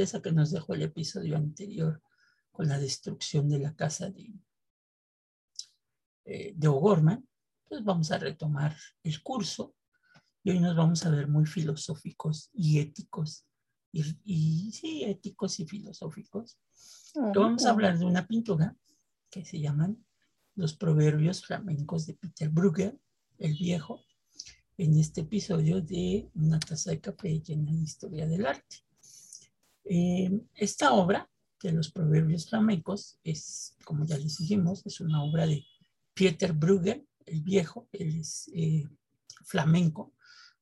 tristeza que nos dejó el episodio anterior con la destrucción de la casa de, eh, de O'Gorman, pues vamos a retomar el curso y hoy nos vamos a ver muy filosóficos y éticos, y, sí, éticos y filosóficos. vamos a hablar de una pintura que se llaman Los Proverbios Flamencos de Peter Brugger, el viejo, en este episodio de Una taza de café llena de historia del arte. Eh, esta obra de los proverbios flamencos es, como ya les dijimos, es una obra de Peter Brugger, el viejo, él es eh, flamenco.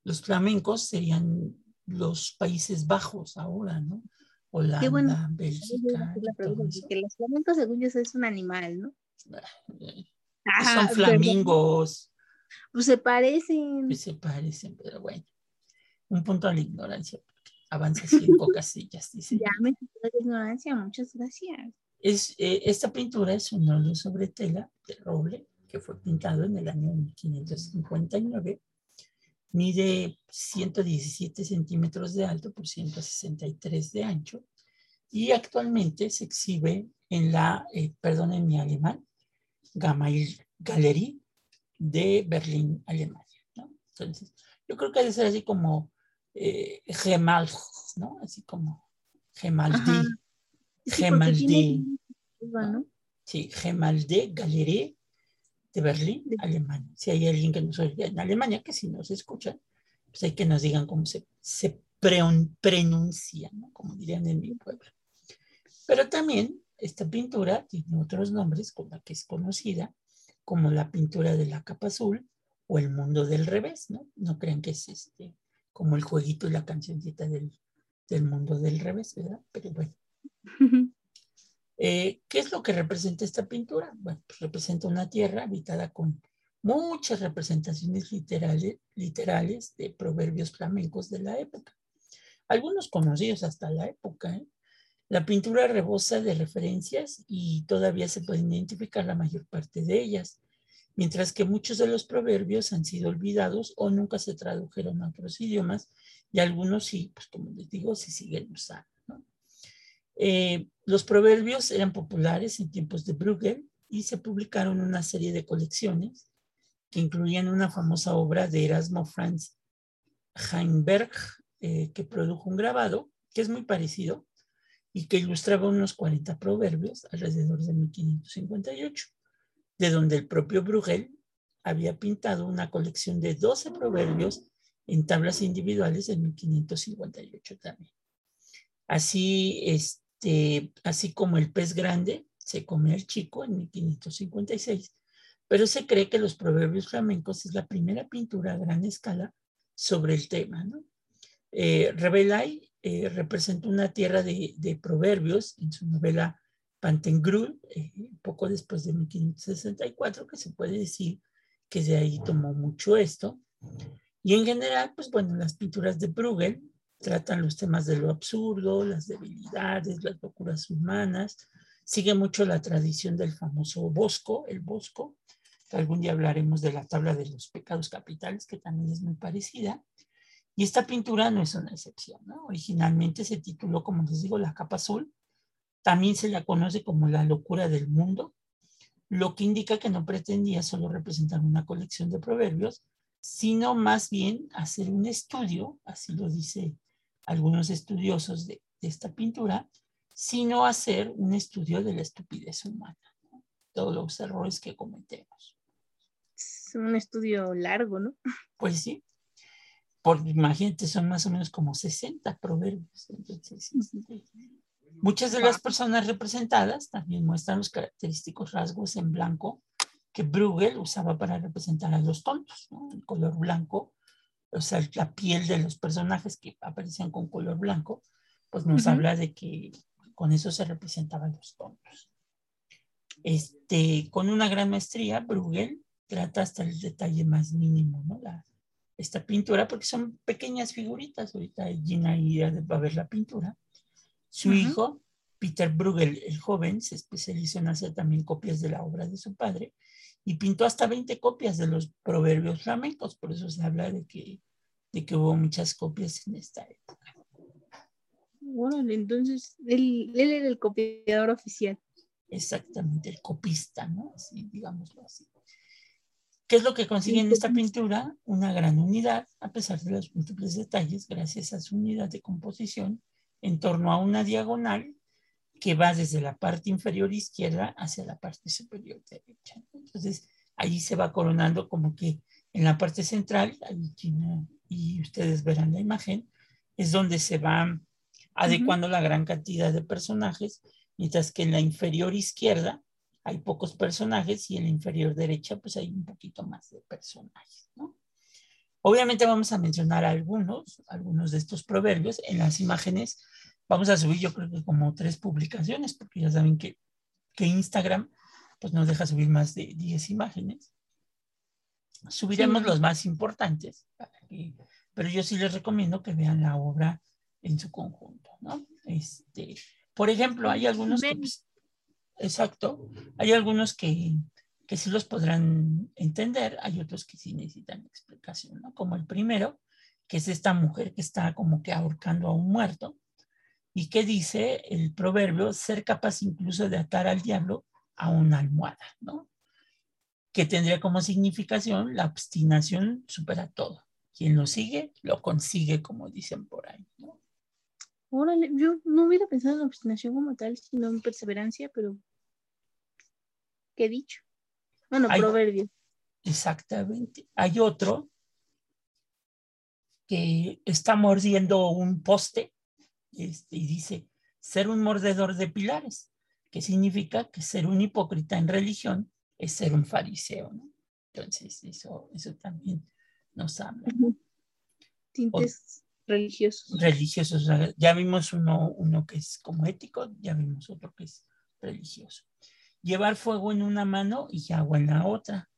Los flamencos serían los Países Bajos ahora, ¿no? Holanda, bueno, Bélgica. Que los flamencos, según yo, es un animal, ¿no? son flamingos. Pues se parecen. Pues se parecen, pero bueno. Un punto a la ignorancia. Avanza cinco casillas, dice. Ya me la ignorancia, muchas gracias. Es, eh, esta pintura es un óleo sobre tela de roble que fue pintado en el año 1559. Mide 117 centímetros de alto por 163 de ancho y actualmente se exhibe en la, eh, perdón en mi alemán, Gamail Galerie de Berlín, Alemania. ¿no? Entonces, yo creo que debe ser así como eh, Gemal, ¿no? Así como Gemaldi. Gemaldi. ¿no? Sí, Gemaldi Galerie de Berlín, Alemania. Si hay alguien que nos oye en Alemania, que si nos escuchan, pues hay que nos digan cómo se, se pronuncia, ¿no? como dirían en mi pueblo. Pero también esta pintura tiene otros nombres con la que es conocida, como la pintura de la capa azul o el mundo del revés, ¿no? No crean que es este, como el jueguito y la cancioncita del, del mundo del revés, ¿verdad? Pero bueno. Eh, ¿Qué es lo que representa esta pintura? Bueno, pues representa una tierra habitada con muchas representaciones literales, literales de proverbios flamencos de la época. Algunos conocidos hasta la época. ¿eh? La pintura rebosa de referencias y todavía se pueden identificar la mayor parte de ellas, mientras que muchos de los proverbios han sido olvidados o nunca se tradujeron a otros idiomas y algunos sí, pues como les digo, se siguen usando. Eh, los proverbios eran populares en tiempos de Bruegel y se publicaron una serie de colecciones que incluían una famosa obra de Erasmo Franz Heimberg, eh, que produjo un grabado que es muy parecido y que ilustraba unos 40 proverbios alrededor de 1558, de donde el propio Bruegel había pintado una colección de 12 proverbios en tablas individuales en 1558 también. Así, es, este, así como el pez grande se come al chico en 1556, pero se cree que los proverbios flamencos es la primera pintura a gran escala sobre el tema. ¿no? Eh, eh, representa una tierra de, proverbios en su novela Pantengruel, eh, poco después de 1564, que se puede decir que de ahí tomó mucho esto. Y en general, pues bueno, las pinturas de Bruegel tratan los temas de lo absurdo, las debilidades, las locuras humanas. Sigue mucho la tradición del famoso Bosco, el Bosco. Algún día hablaremos de la tabla de los pecados capitales, que también es muy parecida. Y esta pintura no es una excepción. ¿no? Originalmente se tituló, como les digo, La capa azul. También se la conoce como la locura del mundo, lo que indica que no pretendía solo representar una colección de proverbios, sino más bien hacer un estudio, así lo dice algunos estudiosos de, esta pintura, sino hacer un estudio de la estupidez humana, todos los errores que cometemos. Es un estudio largo, ¿no? Pues sí. Por, imagínate, son más o menos como 60 proverbios. Muchas de las personas representadas también muestran los característicos rasgos en blanco que Bruegel usaba para representar a los tontos, ¿no? el color blanco o sea, la piel de los personajes que aparecían con color blanco, pues nos habla de que con eso se representaban los tontos. Este, con una gran maestría, Bruegel trata hasta el detalle más mínimo, ¿no? La, esta pintura, porque son pequeñas figuritas, ahorita Gina va a ver la pintura. Su hijo, Peter Bruegel, el joven, se especializó en hacer también copias de la obra de su padre y pintó hasta 20 copias de los proverbios flamencos, por eso se habla de que, de que hubo muchas copias en esta época. Órale, entonces él, él era el copiador oficial. Exactamente, el copista, ¿no? Así, digámoslo así. ¿Qué es lo que consigue en esta pintura? Una gran unidad, a pesar de los múltiples detalles, gracias a su unidad de composición, en torno a una diagonal que va desde la parte inferior izquierda hacia la parte superior derecha. Entonces, ahí se va coronando como que en la parte central, y ustedes verán la imagen, es donde se va adecuando la gran cantidad de personajes, mientras que en la inferior izquierda hay pocos personajes y en la inferior derecha pues hay un poquito más de personajes, ¿no? Obviamente vamos a mencionar algunos, algunos de estos proverbios en las imágenes. Vamos a subir yo creo que como tres publicaciones, porque ya saben que, que Instagram pues nos deja subir más de 10 imágenes. Subiremos los más importantes, pero yo sí les recomiendo que vean la obra en su conjunto, ¿no? Este, por ejemplo, hay algunos que, pues, exacto, hay algunos que, que sí los podrán entender, hay otros que sí necesitan explicación, ¿no? Como el primero, que es esta mujer que está como que ahorcando a un muerto, y que dice el proverbio, ser capaz incluso de atar al diablo a una almohada, ¿no? Que tendría como significación la obstinación supera todo. Quien lo sigue, lo consigue, como dicen por ahí, ¿no? Órale, yo no hubiera pensado en obstinación como tal, sino en perseverancia, pero ¿qué dicho? Bueno, proverbio. Exactamente. Hay otro que está mordiendo un poste este, y dice, ser un mordedor de pilares, que significa que ser un hipócrita en religión es ser un fariseo, ¿no? Entonces, eso, eso también nos habla. Tintes religiosos. Religiosos. Ya vimos uno, uno que es como ético, ya vimos otro que es religioso. Llevar fuego en una mano y agua en la otra.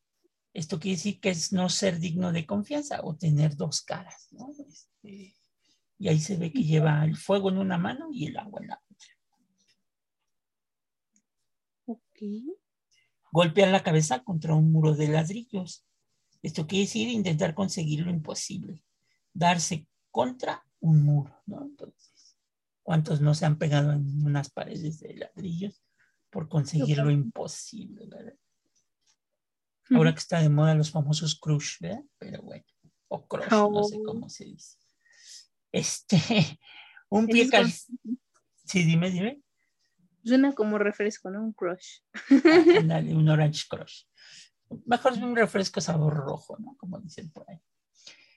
Esto quiere decir que es no ser digno de confianza o tener dos caras, ¿no? Este, y ahí se ve que lleva el fuego en una mano y el agua en la otra. Ok. Golpear la cabeza contra un muro de ladrillos. Esto quiere decir intentar conseguir lo imposible. Darse contra un muro, ¿no? Entonces, ¿cuántos no se han pegado en unas paredes de ladrillos por conseguir lo imposible, ¿verdad? Ahora que está de moda los famosos crush, ¿verdad? Pero bueno, o crush, no sé oh. cómo se dice. Este, un pie calzado. Sí, dime, dime. Suena como refresco, ¿no? Un crush. un orange crush. Mejor un refresco sabor rojo, ¿no? Como dicen por ahí.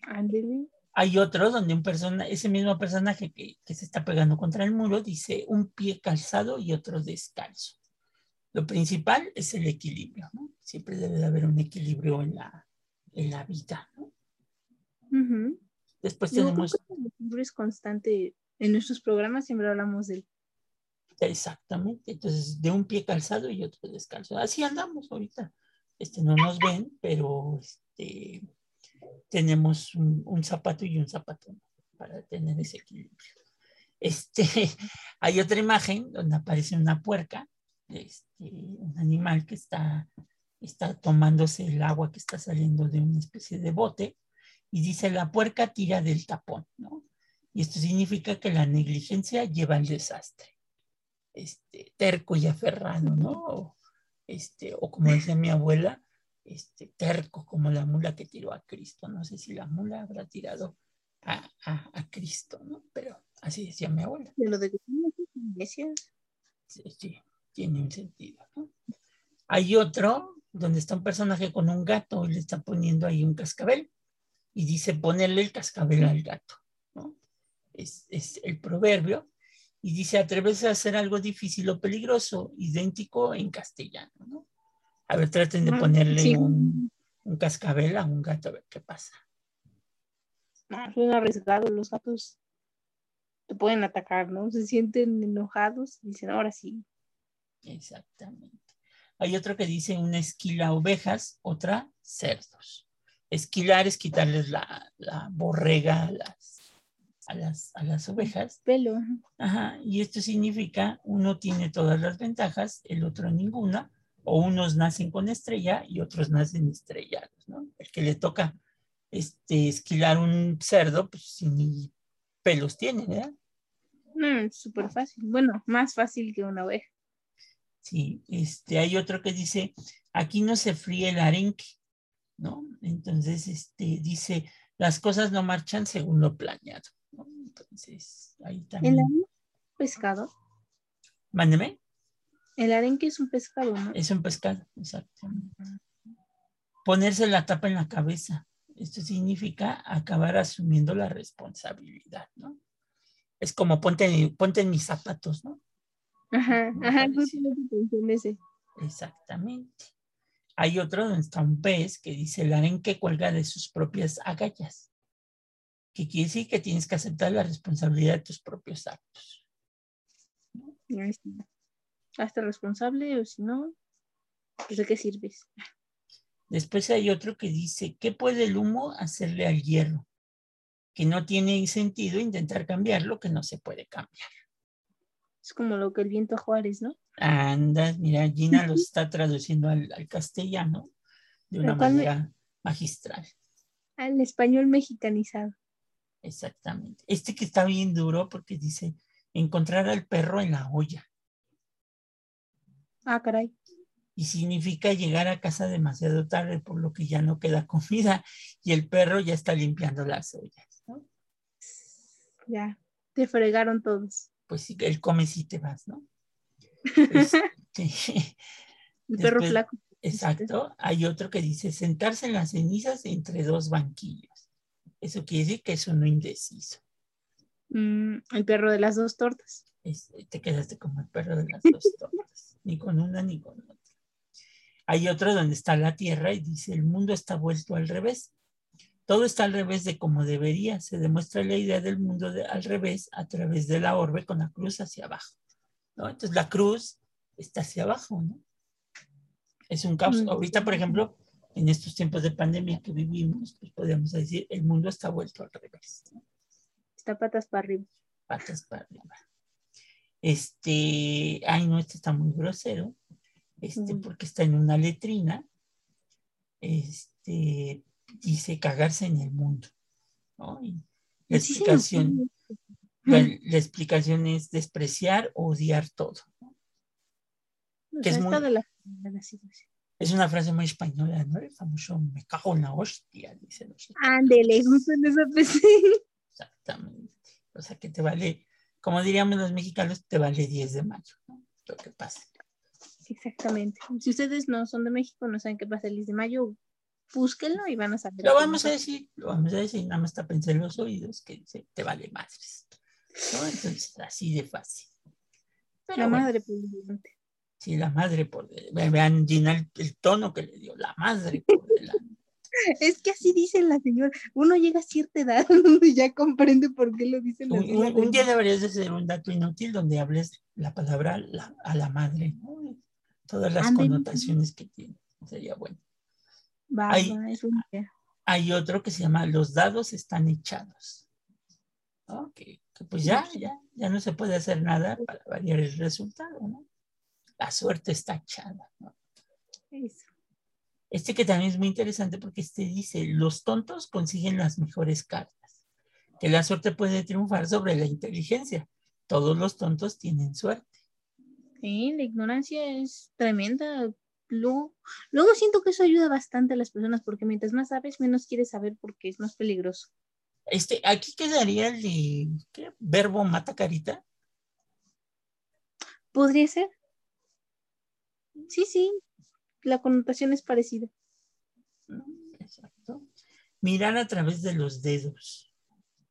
Ándele. Hay otro donde un persona, ese mismo personaje que, se está pegando contra el muro dice un pie calzado y otro descalzo. Lo principal es el equilibrio, ¿no? Siempre debe de haber un equilibrio en la, en la vida, ¿no? Después tenemos... el equilibrio es constante. En nuestros programas siempre hablamos del... Exactamente. Entonces, de un pie calzado y otro descalzo. Así andamos ahorita. Este, no nos ven, pero este, tenemos un, zapato y un zapato para tener ese equilibrio. Este, hay otra imagen donde aparece una puerca, este, un animal que está, está tomándose el agua que está saliendo de una especie de bote y dice la puerca tira del tapón, ¿no? Y esto significa que la negligencia lleva al desastre. Este, terco y aferrado, ¿no? Este, o como decía mi abuela, este, terco como la mula que tiró a Cristo. No sé si la mula habrá tirado a, a, Cristo, ¿no? Pero así decía mi abuela. De lo de Sí, sí, tiene un sentido, ¿no? Hay otro donde está un personaje con un gato y le está poniendo ahí un cascabel y dice ponerle el cascabel al gato, ¿no? Es, es el proverbio y dice atreverse a hacer algo difícil o peligroso, idéntico en castellano, ¿no? A ver, traten de ponerle un, cascabel a un gato a ver qué pasa. Son arriesgados, los gatos te pueden atacar, ¿no? Se sienten enojados y dicen, ahora sí. Exactamente. Hay otro que dice una esquila ovejas, otra cerdos. Esquilar es quitarles la, borrega a las, a las, a las ovejas. Pelo. Ajá, y esto significa uno tiene todas las ventajas, el otro ninguna, o unos nacen con estrella y otros nacen estrellados, ¿no? El que le toca este, esquilar un cerdo, pues ni pelos tiene, ¿verdad? No, súper fácil. Bueno, más fácil que una oveja. Sí, este, hay otro que dice, aquí no se fríe el arenque, ¿no? Entonces, este, dice, las cosas no marchan según lo planeado, ¿no? Entonces, ahí también. ¿El arenque es pescado? Mándeme. El arenque es un pescado, ¿no? Es un pescado, exacto. Ponerse la tapa en la cabeza. Esto significa acabar asumiendo la responsabilidad, ¿no? Es como ponte, ponte en mis zapatos, ¿no? Ajá, ajá, ese. Exactamente. Hay otro donde está un pez que dice el arenque cuelga de sus propias agallas. Que quiere decir que tienes que aceptar la responsabilidad de tus propios actos. Hasta responsable o si no, pues de qué sirves. Después hay otro que dice, ¿qué puede el humo hacerle al hierro? Que no tiene sentido intentar cambiar lo que no se puede cambiar. Es como lo que el viento Juárez, ¿no? Anda, mira, Gina lo está traduciendo al, castellano de una manera magistral. Al español mexicanizado. Exactamente. Este que está bien duro porque dice encontrar al perro en la olla. Ah, caray. Y significa llegar a casa demasiado tarde, por lo que ya no queda comida y el perro ya está limpiando las ollas. ¿no? Ya, te fregaron todos pues sí, él come si te vas, ¿no? Este, el perro flaco. Exacto. Hay otro que dice sentarse en las cenizas entre dos banquillos. Eso quiere decir que es uno indeciso. Mm, el perro de las dos tortas. te quedaste como el perro de las dos tortas. ni con una ni con otra. Hay otro donde está la tierra y dice el mundo está vuelto al revés. Todo está al revés de como debería. Se demuestra la idea del mundo al revés a través de la orbe con la cruz hacia abajo. ¿no? Entonces la cruz está hacia abajo, ¿no? Es un caos. Mm. Ahorita, por ejemplo, en estos tiempos de pandemia que vivimos, pues podríamos decir, el mundo está vuelto al revés. Está patas para arriba. Patas para arriba. Este, ay, no, este está muy grosero, este, porque está en una letrina. Este, dice cagarse en el mundo. la, explicación, la, explicación es despreciar o odiar todo. es, una frase muy española, ¿no? El famoso me cago en la hostia, dice. Ándele, justo en esa Exactamente. O sea que te vale, como diríamos los mexicanos, te vale 10 de mayo, ¿no? Lo que pasa. Exactamente. Si ustedes no son de México, no saben qué pasa el 10 de mayo, búsquenlo y van a saber. Lo vamos a decir, lo vamos a decir, nada más está pensando en los oídos que te vale madres. ¿no? Entonces, así de fácil. la madre por delante. Sí, la madre por delante. Vean, Gina, el, tono que le dio, la madre por delante. Es que así dice la señora. Uno llega a cierta edad donde ya comprende por qué lo dicen un, un, día deberías de ser un dato inútil donde hables la palabra a la madre, ¿no? Todas las connotaciones que tiene. Sería bueno hay, otro que se llama Los dados están echados. Que, pues ya, ya, ya no se puede hacer nada para variar el resultado, ¿no? La suerte está echada, Este que también es muy interesante porque este dice, los tontos consiguen las mejores cartas, que la suerte puede triunfar sobre la inteligencia. Todos los tontos tienen suerte. Sí, la ignorancia es tremenda luego, luego siento que eso ayuda bastante a las personas porque mientras más sabes, menos quieres saber porque es más peligroso. Este, aquí quedaría el de ¿qué? verbo mata carita. Podría ser. Sí, sí, la connotación es parecida. Exacto. Mirar a través de los dedos.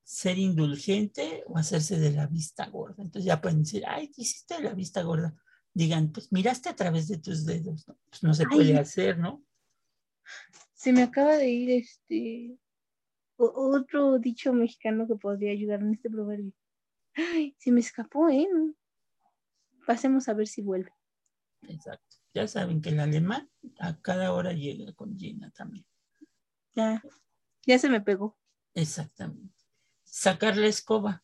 Ser indulgente o hacerse de la vista gorda. Entonces ya pueden decir, ay, hiciste de la vista gorda digan, pues miraste a través de tus dedos, ¿no? Pues no se puede hacer, ¿no? Se me acaba de ir este otro dicho mexicano que podría ayudar en este proverbio. Ay, se me escapó, ¿eh? Pasemos a ver si vuelve. Exacto. Ya saben que el alemán a cada hora llega con Gina también. Ya, ya se me pegó. Exactamente. Sacar la escoba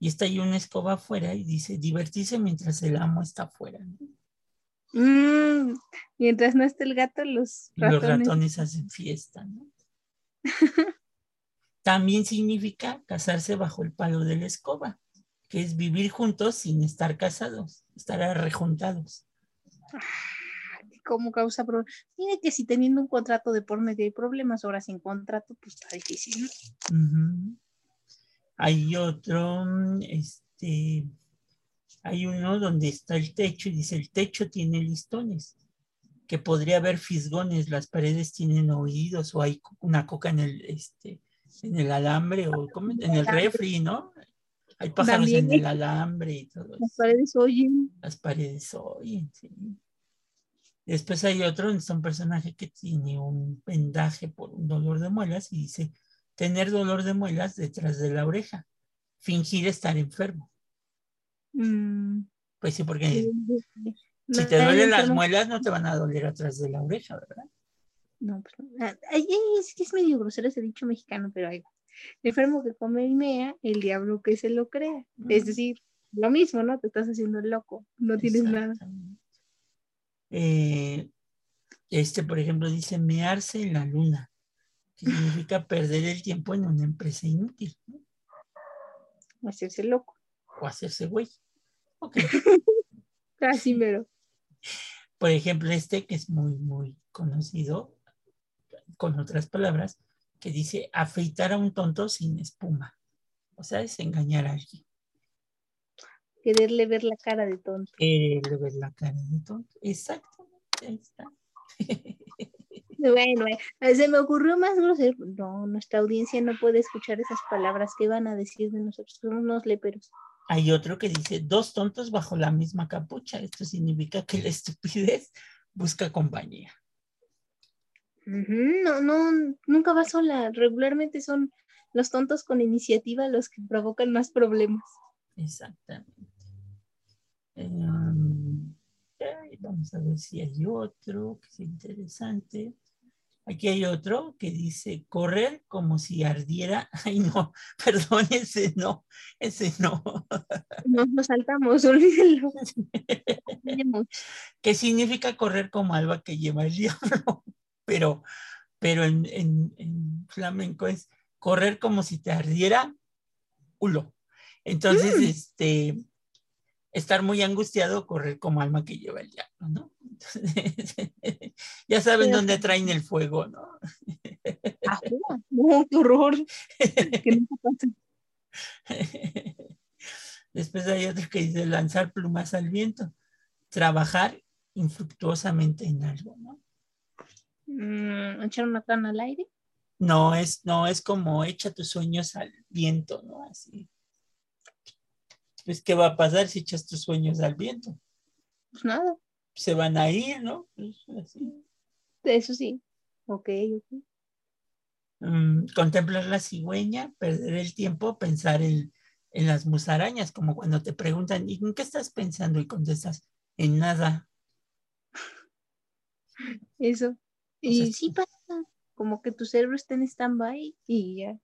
y está ahí una escoba afuera y dice, divertirse mientras el amo está afuera. Mm, mientras no esté el gato, los ratones. Los ratones hacen fiesta, ¿no? También significa casarse bajo el palo de la escoba. que es vivir juntos sin estar casados, estar arrejuntados. ¿Cómo causa problemas? Tiene que si teniendo un contrato de por medio hay problemas, ahora sin contrato, pues está difícil. ¿no? Hay otro, este, hay uno donde está el techo y dice el techo tiene listones, que podría haber fisgones, las paredes tienen oídos o hay una coca en el, este, en el alambre o en el refri, ¿no? Hay pájaros en el alambre y todo Las paredes oyen. Las paredes oyen, sí. Después hay otro donde está un personaje que tiene un vendaje por un dolor de muelas y dice tener dolor de muelas detrás de la oreja, fingir estar enfermo. Mm. Pues sí, porque si te duelen las muelas no te van a doler atrás de la oreja, ¿verdad? No, pues no. Ah, es que es medio grosero ese dicho mexicano, pero ahí el enfermo que come y mea, el diablo que se lo crea. Es decir, lo mismo, ¿no? Te estás haciendo loco, no tienes nada. Eh, este, por ejemplo, dice mearse en la luna, que significa perder el tiempo en una empresa inútil. ¿no? O hacerse loco. O hacerse güey. Ok. Casi mero. Por ejemplo, este que es muy, muy conocido, con otras palabras, que dice afeitar a un tonto sin espuma. O sea, es engañar a alguien. Quererle ver la cara de tonto. Quererle ver la cara de tonto. Exactamente. Ahí está. Bueno, eh, se me ocurrió más grosero. No, nuestra audiencia no puede escuchar esas palabras que van a decir de nosotros. Somos unos léperos. Hay otro que dice dos tontos bajo la misma capucha. Esto significa que la estupidez busca compañía. No, no, nunca va sola. Regularmente son los tontos con iniciativa los que provocan más problemas. Exactamente. Em, vamos a ver si hay otro que es interesante. Aquí hay otro que dice correr como si ardiera. Ay, no, perdón, ese no, ese no. Nos lo saltamos, olvídenlo. ¿Qué significa correr como alba que lleva el diablo? pero, pero en, flamenco es correr como si te ardiera culo. Entonces, mm. este, estar muy angustiado, correr como alma que lleva el diablo, ¿no? ya saben dónde traen el fuego, ¿no? qué horror. Después hay otro que dice lanzar plumas al viento, trabajar infructuosamente en algo, ¿no? Mm, echar una cana al aire. No, es, no, es como echa tus sueños al viento, ¿no? Así. Pues, ¿qué va a pasar si echas tus sueños al viento? Pues nada. Se van a ir, ¿no? Eso sí. Ok, ok. Mm, contemplar la cigüeña, perder el tiempo, pensar en, en las musarañas, como cuando te preguntan, ¿y en qué estás pensando? Y contestas, en nada. Eso. Y sí pasa, como que tu cerebro está en stand-by y ya.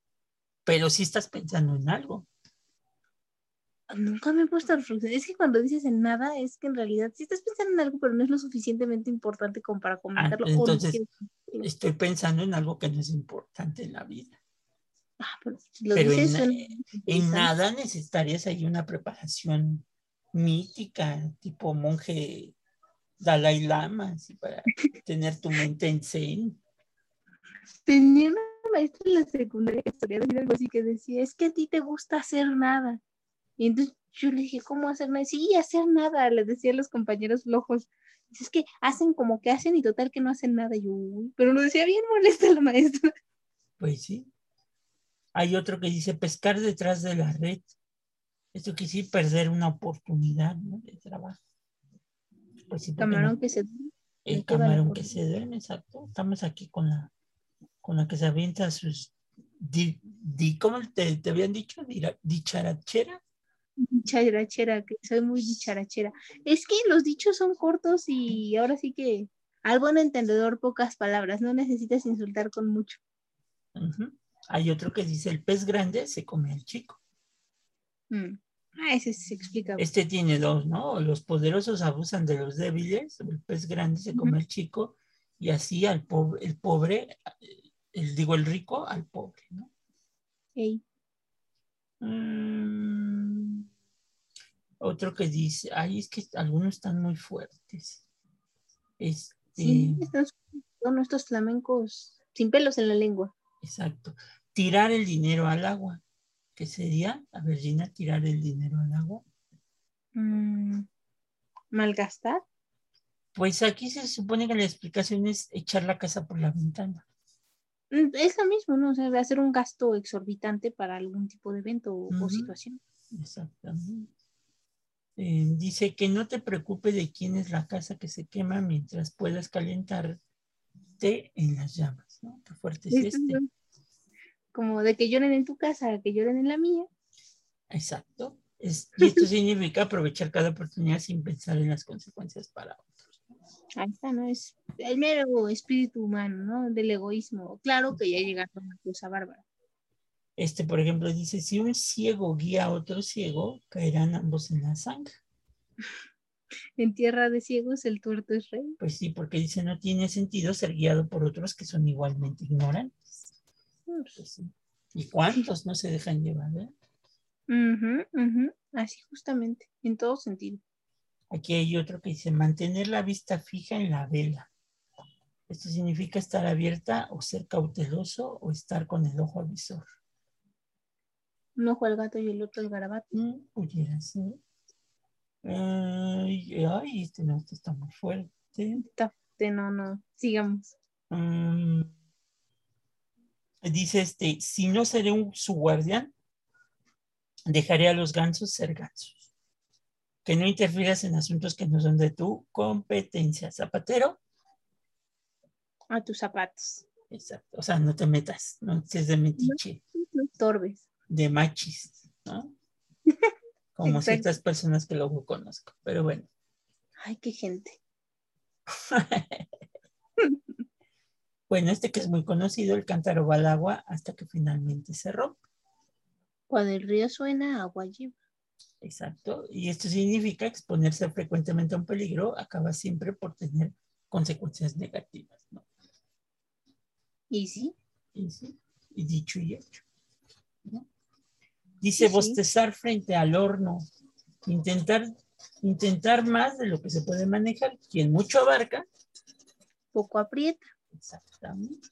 Pero sí estás pensando en algo. Nunca me he puesto a reflexionar. Es que cuando dices en nada, es que en realidad sí estás pensando en algo, pero no es lo suficientemente importante como para comentarlo. Ah, entonces, estoy pensando en algo que no es importante en la vida. Ah, pero, en, en, nada necesitarías ahí una preparación mítica, tipo monje Dalai Lama, así para tener tu mente en zen. Tenía una maestra en la secundaria que algo así que decía, es que a ti te gusta hacer nada. Y entonces yo le dije, ¿cómo hacer nada? Sí, hacer nada, le decía a los compañeros flojos. Es que hacen como que hacen y total que no hacen nada. yo, pero lo decía bien molesta la maestra. Pues sí. Hay otro que dice pescar detrás de la red. Esto quiere decir perder una oportunidad de trabajo. Pues camarón que se El camarón que se duerme, exacto. Estamos aquí con la, con la que se avienta sus. Di, ¿Cómo te, te, habían dicho? ¿Dicharachera? Dicharachera, que soy muy dicharachera. Es que los dichos son cortos y ahora sí que al buen entendedor pocas palabras, no necesitas insultar con mucho. Hay otro que dice, el pez grande se come al chico. Mm. Ah, ese se explica. Este tiene dos, ¿no? Los poderosos abusan de los débiles, el pez grande se come al chico y así al pobre, el pobre, el, digo el rico al pobre, ¿no? Sí. Mm, Otro que dice, ay, es que algunos están muy fuertes. Este, Sí, están son estos flamencos sin pelos en la lengua. Exacto. Tirar el dinero al agua. ¿Qué sería? A ver, Gina, tirar el dinero al agua. Mm, malgastar. Pues aquí se supone que la explicación es echar la casa por la ventana. Mm, Es lo mismo, ¿no? O sea, hacer un gasto exorbitante para algún tipo de evento o, situación. Exactamente. Eh, dice que no te preocupes de quién es la casa que se quema mientras puedas calentarte en las llamas, ¿no? Qué fuerte es Esto este. es Como de que lloren en tu casa, que lloren en la mía. Exacto. Es- y esto significa aprovechar cada oportunidad sin pensar en las consecuencias para otros. Ahí está, ¿no? Es el mero espíritu humano, ¿no? Del egoísmo. Claro que ya llegando a una cosa bárbara. Este, por ejemplo, dice, si un ciego guía a otro ciego, caerán ambos en la sangre. En tierra de ciegos el tuerto es rey. Pues sí, porque dice, no tiene sentido ser guiado por otros que son igualmente ignorantes. Pues sí. ¿Y cuántos no se dejan llevar? eh? Ujú, ujú. Así justamente, en todo sentido. Aquí hay otro que dice, mantener la vista fija en la vela. Esto significa estar abierta o ser cauteloso o estar con el ojo avisor. Un ojo al gato y el otro al garabato. Mm, Pudiera ser. Ay, ay, este no, este está muy fuerte. Está fuerte, no, no. Sigamos. Mm, dice este, si no seré un, su guardián, dejaré a los gansos ser gansos. Que no interfieras en asuntos que no son de tu competencia. Zapatero, A tus zapatos. exacto. O sea, no te metas, no seas de metiche, No estorbes. de machis, ¿no? Como ciertas personas que luego conozco. Pero bueno. Ay, qué gente. Bueno, este que es muy conocido, el cántaro va al agua hasta que finalmente se rompe. Cuando el río suena, agua lleva. Exacto. Y esto significa exponerse frecuentemente a un peligro acaba siempre por tener consecuencias negativas. ¿no? Y sí, Y, sí, y dicho y hecho. ¿no? Dice Sí, sí. bostezar frente al horno. Intentar, intentar más de lo que se puede manejar. Quien mucho abarca. poco aprieta. Exactamente.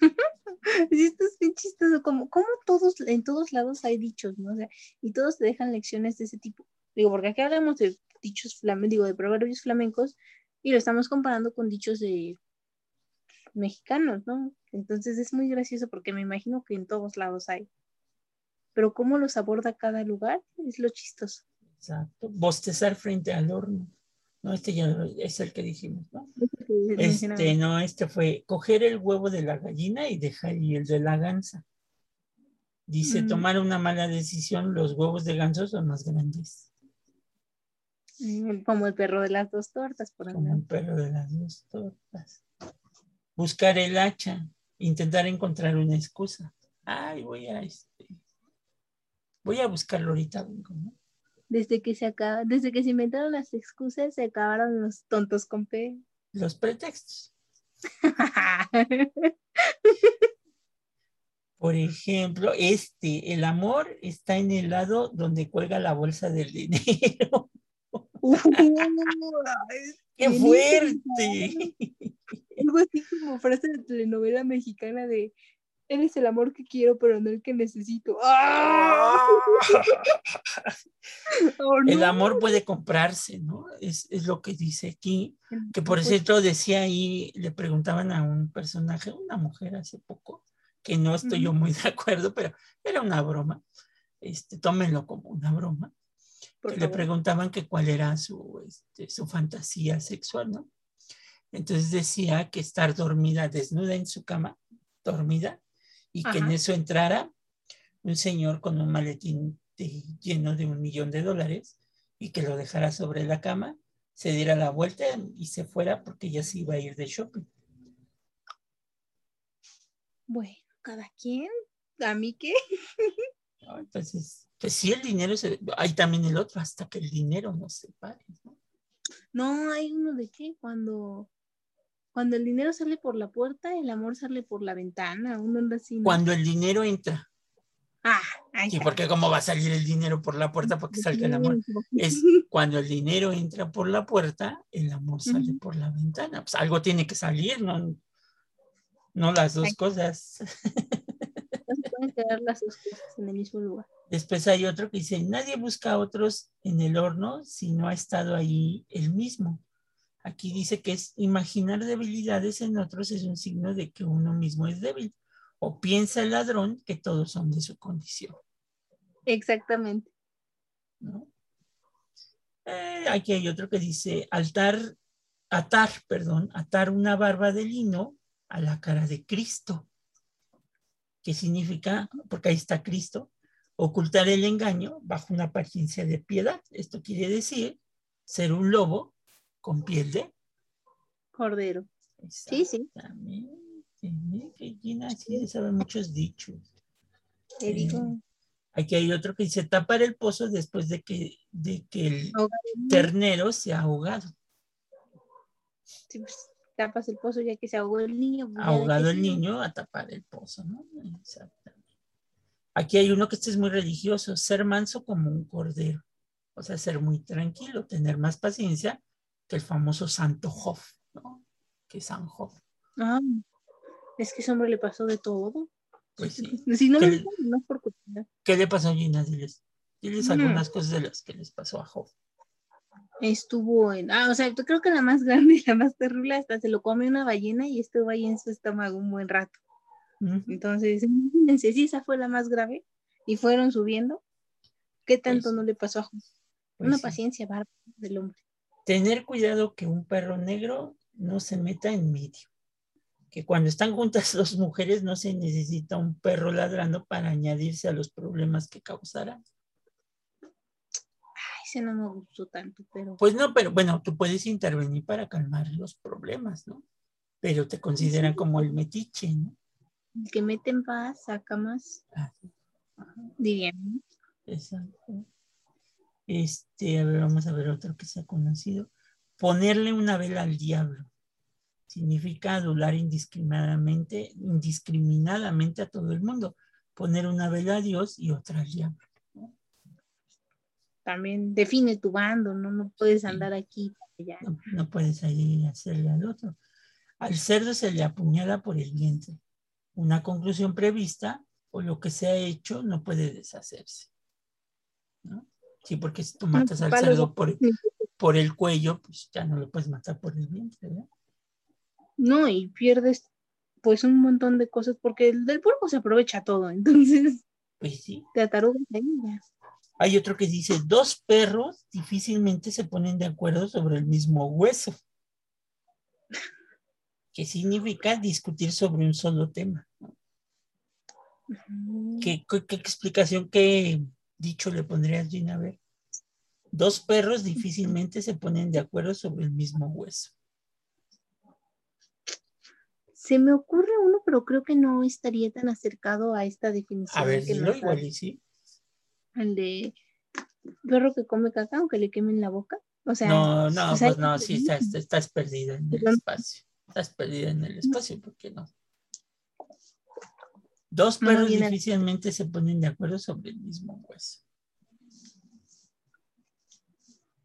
Sí, esto es bien chistoso, como, como todos, en todos lados hay dichos, ¿no? O sea, y todos te dejan lecciones de ese tipo. Digo, porque aquí hablamos de dichos flamencos, digo, de proverbios flamencos, y lo estamos comparando con dichos de mexicanos, ¿no? Entonces es muy gracioso porque me imagino que en todos lados hay. Pero cómo los aborda cada lugar es lo chistoso. Exacto. Bostezar frente al horno. No, este ya es el que dijimos, ¿no? Este, no, este fue coger el huevo de la gallina y dejar y el de la gansa. Dice, Mm. tomar una mala decisión, los huevos de ganso son más grandes, Mm, Como el perro de las dos tortas, por como ejemplo. el perro de las dos tortas. Buscar el hacha, intentar encontrar una excusa. Ay, voy a este, voy a buscarlo ahorita, vengo, ¿no? Desde que se acaba, desde que se inventaron las excusas, se acabaron los tontos con P. Los pretextos. Por ejemplo, este, el amor está en el lado donde cuelga la bolsa del dinero. ¡Qué Bien fuerte! Algo así como frase de telenovela mexicana de eres el amor que quiero, pero no el que necesito. ¡Ah! Oh, El amor puede comprarse, ¿no? Es, es lo que dice aquí. Que por cierto decía ahí, le preguntaban a un personaje, una mujer hace poco, que no estoy yo muy de acuerdo, pero era una broma. Este, tómenlo como una broma. que le preguntaban que cuál era su, este, su fantasía sexual, ¿no? Entonces decía que estar dormida, desnuda en su cama, dormida, y que en eso entrara un señor con un maletín de- lleno de un millón de dólares y que lo dejara sobre la cama, se diera la vuelta y se fuera porque ya se iba a ir de shopping. Bueno, cada quien. ¿A mí qué? ¿no? Entonces, pues sí, el dinero, se, hay también el otro, hasta que el dinero no se pare, ¿no? No, hay uno de qué, cuando, cuando el dinero sale por la puerta, el amor sale por la ventana, uno anda así. ¿no? Cuando el dinero entra, Ah, ahí Sí, porque cómo va a salir el dinero por la puerta para que salga el amor. Es cuando el dinero entra por la puerta, el amor sale por la ventana. Pues algo tiene que salir, no, no las dos cosas. No se pueden quedar las dos cosas en el mismo lugar. Después hay otro que dice, nadie busca a otros en el horno si no ha estado ahí él mismo. Aquí dice que es imaginar debilidades en otros es un signo de que uno mismo es débil. O piensa el ladrón que todos son de su condición. Exactamente. ¿no? Eh, aquí hay otro que dice altar, atar, perdón, atar una barba de lino a la cara de Cristo. ¿Qué significa? Porque ahí está Cristo. Ocultar el engaño bajo una apariencia de piedad. Esto quiere decir ser un lobo con piel de. Cordero. Sí, sí. Que Gina sí sabe muchos dichos. Te Eh, digo. Aquí hay otro que dice tapar el pozo después de que, de que el ternero se ha ahogado. Sí, pues, tapas el pozo ya que se ahogó el niño. pues, ahogado el niño a tapar el pozo, ¿no? Exactamente. Aquí hay uno que este es muy religioso, ser manso como un cordero. O sea, ser muy tranquilo, tener más paciencia el famoso Santo Job, ¿no? Que San Job. Ah, es que ese hombre le pasó de todo. Pues sí. Si no le- no es por curiosidad. ¿Qué le pasó a Gina? Diles, diles Mm. algunas cosas de las que les pasó a Job. Estuvo en. Ah, o sea, yo creo que la más grande y la más terrible hasta se lo come una ballena y estuvo ahí en su estómago un buen rato. Entonces, imagínense, si esa fue la más grave y fueron subiendo, ¿qué tanto Pues, no le pasó a Juan? Pues Una sí. paciencia bárbara del hombre. Tener cuidado que un perro negro no se meta en medio. Que cuando están juntas dos mujeres no se necesita un perro ladrando para añadirse a los problemas que causarán. Ay, ese no me gustó tanto, pero Pues no, pero bueno, tú puedes intervenir para calmar los problemas, ¿no? Pero te consideran como el metiche, ¿no? el que mete en paz saca más, Ah. Exacto. Este, a ver, vamos a ver otro que se ha conocido. Ponerle una vela al diablo. Significa adular indiscriminadamente, indiscriminadamente a todo el mundo. Poner una vela a Dios y otra al diablo. También define tu bando, ¿no? No puedes andar aquí allá. No, no puedes ahí hacerle al otro. Al cerdo se le apuñala por el vientre. Una conclusión prevista o lo que se ha hecho no puede deshacerse. ¿no? Sí, porque si tú matas al cerdo de- por, por el cuello, pues ya no lo puedes matar por el vientre, ¿verdad? No, y pierdes pues un montón de cosas porque el del puerco se aprovecha todo, entonces Pues sí. te atarugas ya. Hay otro que dice, dos perros difícilmente se ponen de acuerdo sobre el mismo hueso. Que significa discutir sobre un solo tema. ¿Qué, qué- qué explicación, qué dicho le pondrías, Gina? A ver. Dos perros difícilmente se ponen de acuerdo sobre el mismo hueso. Se me ocurre uno, pero creo que no estaría tan acercado a esta definición. A ver, que dilo igual y sí. El de perro que come caca aunque le quemen la boca. O sea, No, no, o sea, pues no, sí, estás, estás perdida en el espacio. Estás perdida en el espacio, ¿por qué no? Dos No perros difícilmente se ponen de acuerdo sobre el mismo hueso.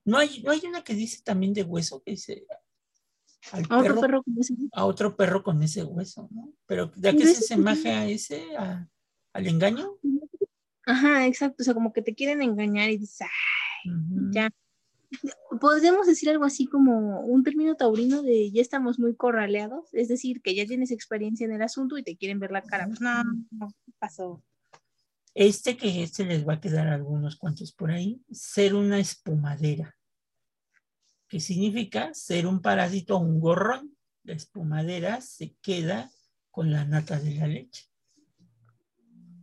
No hay, no hay una que dice también de hueso que dice al a otro perro, perro como ese. a otro perro con ese hueso, ¿no? Pero ¿de qué Pero se asemeja a ese? ¿A- ¿Al engaño? Ajá, exacto. O sea, como que te quieren engañar y dices. Ujú. Ya. Podríamos decir algo así como un término taurino de ya estamos muy corraleados, es decir, que ya tienes experiencia en el asunto y te quieren ver la cara. Pues no, no pasó. Este que este les va a quedar algunos cuantos por ahí, ser una espumadera, que significa ser un parásito o un gorrón. La espumadera se queda con la nata de la leche.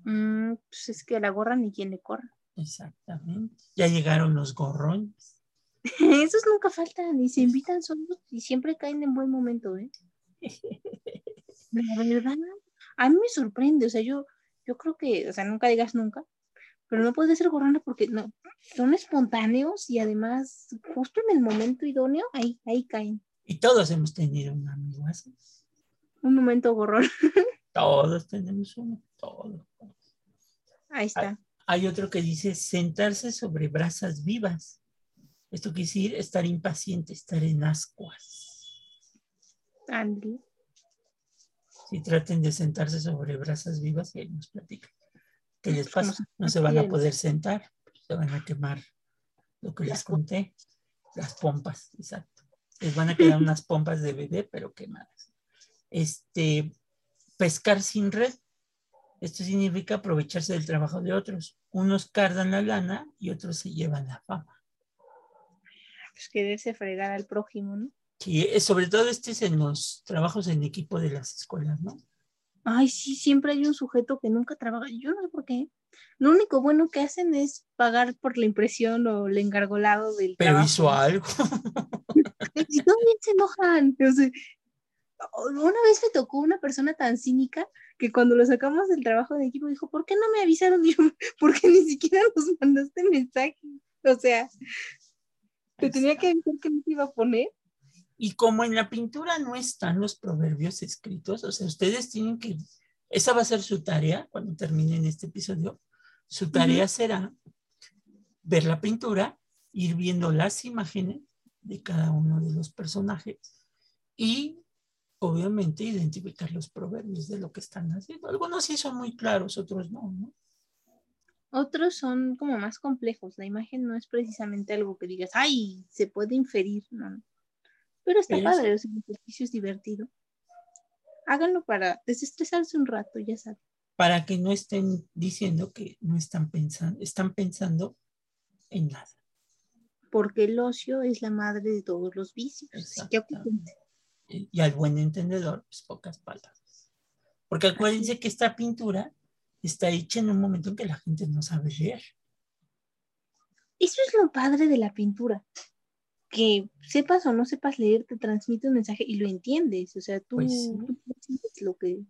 Mm, pues es que a la gorra ni quien le corra. Exactamente. Ya llegaron los gorrones. Esos nunca faltan y se invitan solos y siempre caen en buen momento, ¿eh? La verdad, a mí me sorprende, o sea, yo, yo creo que, o sea, nunca digas nunca, pero no puede ser gorrona porque no, son espontáneos y además justo en el momento idóneo, ahí, ahí caen. Y todos hemos tenido un amigo así. Un momento gorrón. Todos tenemos uno. Todos. Ahí está. Hay otro que dice sentarse sobre brasas vivas. Esto quiere decir estar impaciente, estar en ascuas. Andy. Si traten de sentarse sobre brasas vivas y ahí nos platican. ¿Qué les Pues, pasa? no se van a poder sentar, se van a quemar lo que les conté, las pompas, exacto. Les van a quedar unas pompas de bebé, pero quemadas. Este, pescar sin red. Esto significa aprovecharse del trabajo de otros. Unos cargan la lana y otros se llevan la fama. Pues quererse fregar al prójimo, ¿no? Sí, eh, sobre todo este es en los trabajos en equipo de las escuelas, ¿no? Ay, sí, siempre hay un sujeto que nunca trabaja. Yo no sé por qué. Lo único bueno que hacen es pagar por la impresión o el engargolado del Pero trabajo. hizo algo. Y todavía se enojan. O sea, una vez me tocó una persona tan cínica que cuando lo sacamos del trabajo de equipo dijo, ¿por qué no me avisaron? Yo, ¿por qué ni siquiera nos mandaste mensaje? O sea, te tenía que avisar que no te iba a poner. Y como en la pintura no están los proverbios escritos, o sea, ustedes tienen que, esa va a ser su tarea cuando terminen este episodio. Su tarea será ver la pintura, ir viendo las imágenes de cada uno de los personajes y obviamente identificar los proverbios de lo que están haciendo. Algunos sí son muy claros, otros no, ¿no? Otros son como más complejos. La imagen no es precisamente algo que digas, ay, se puede inferir, no. Pero está Pero padre, o sea, el ejercicio es divertido. Háganlo para desestresarse un rato, ya saben. Para que no estén diciendo que no están pensando, están pensando en nada. Porque el ocio es la madre de todos los vicios. Así que y al buen entendedor, pues pocas palabras. Porque acuérdense que esta pintura está hecha en un momento en que la gente no sabe leer. Eso es lo padre de la pintura. Que sepas o no sepas leer, te transmite un mensaje y lo entiendes. O sea, tú, Pues sí. tú entiendes lo que,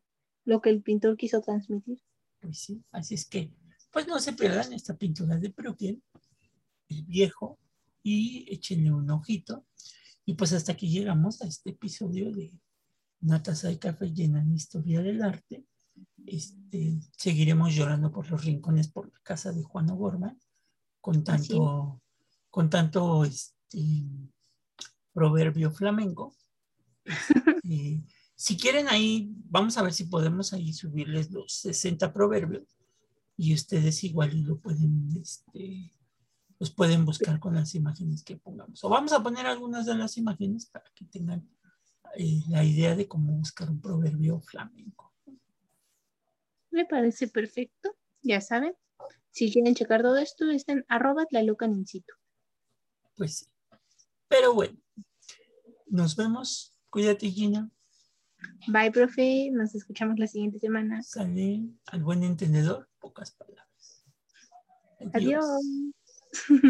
lo que el pintor quiso transmitir. Pues sí, así es que, pues no se pierdan esta pintura de Pruken, el viejo, y échenle un ojito. Y pues hasta aquí llegamos a este episodio de Una taza de café llena en historia del arte. Este, seguiremos llorando por los rincones por la casa de Juan O'Gorman con tanto, con tanto este, proverbio flamenco. Este, si quieren ahí, vamos a ver si podemos ahí subirles los 60 proverbios y ustedes igual lo pueden, este, los pueden buscar con las imágenes que pongamos. O vamos a poner algunas de las imágenes para que tengan eh, la idea de cómo buscar un proverbio flamenco. Me parece perfecto. Ya saben. Si quieren checar todo esto, está en arroba tlalocanencito. Pues sí. Pero bueno, nos vemos. Cuídate, Gina. Bye, profe. Nos escuchamos la siguiente semana. Sale al buen entendedor, pocas palabras. Adiós.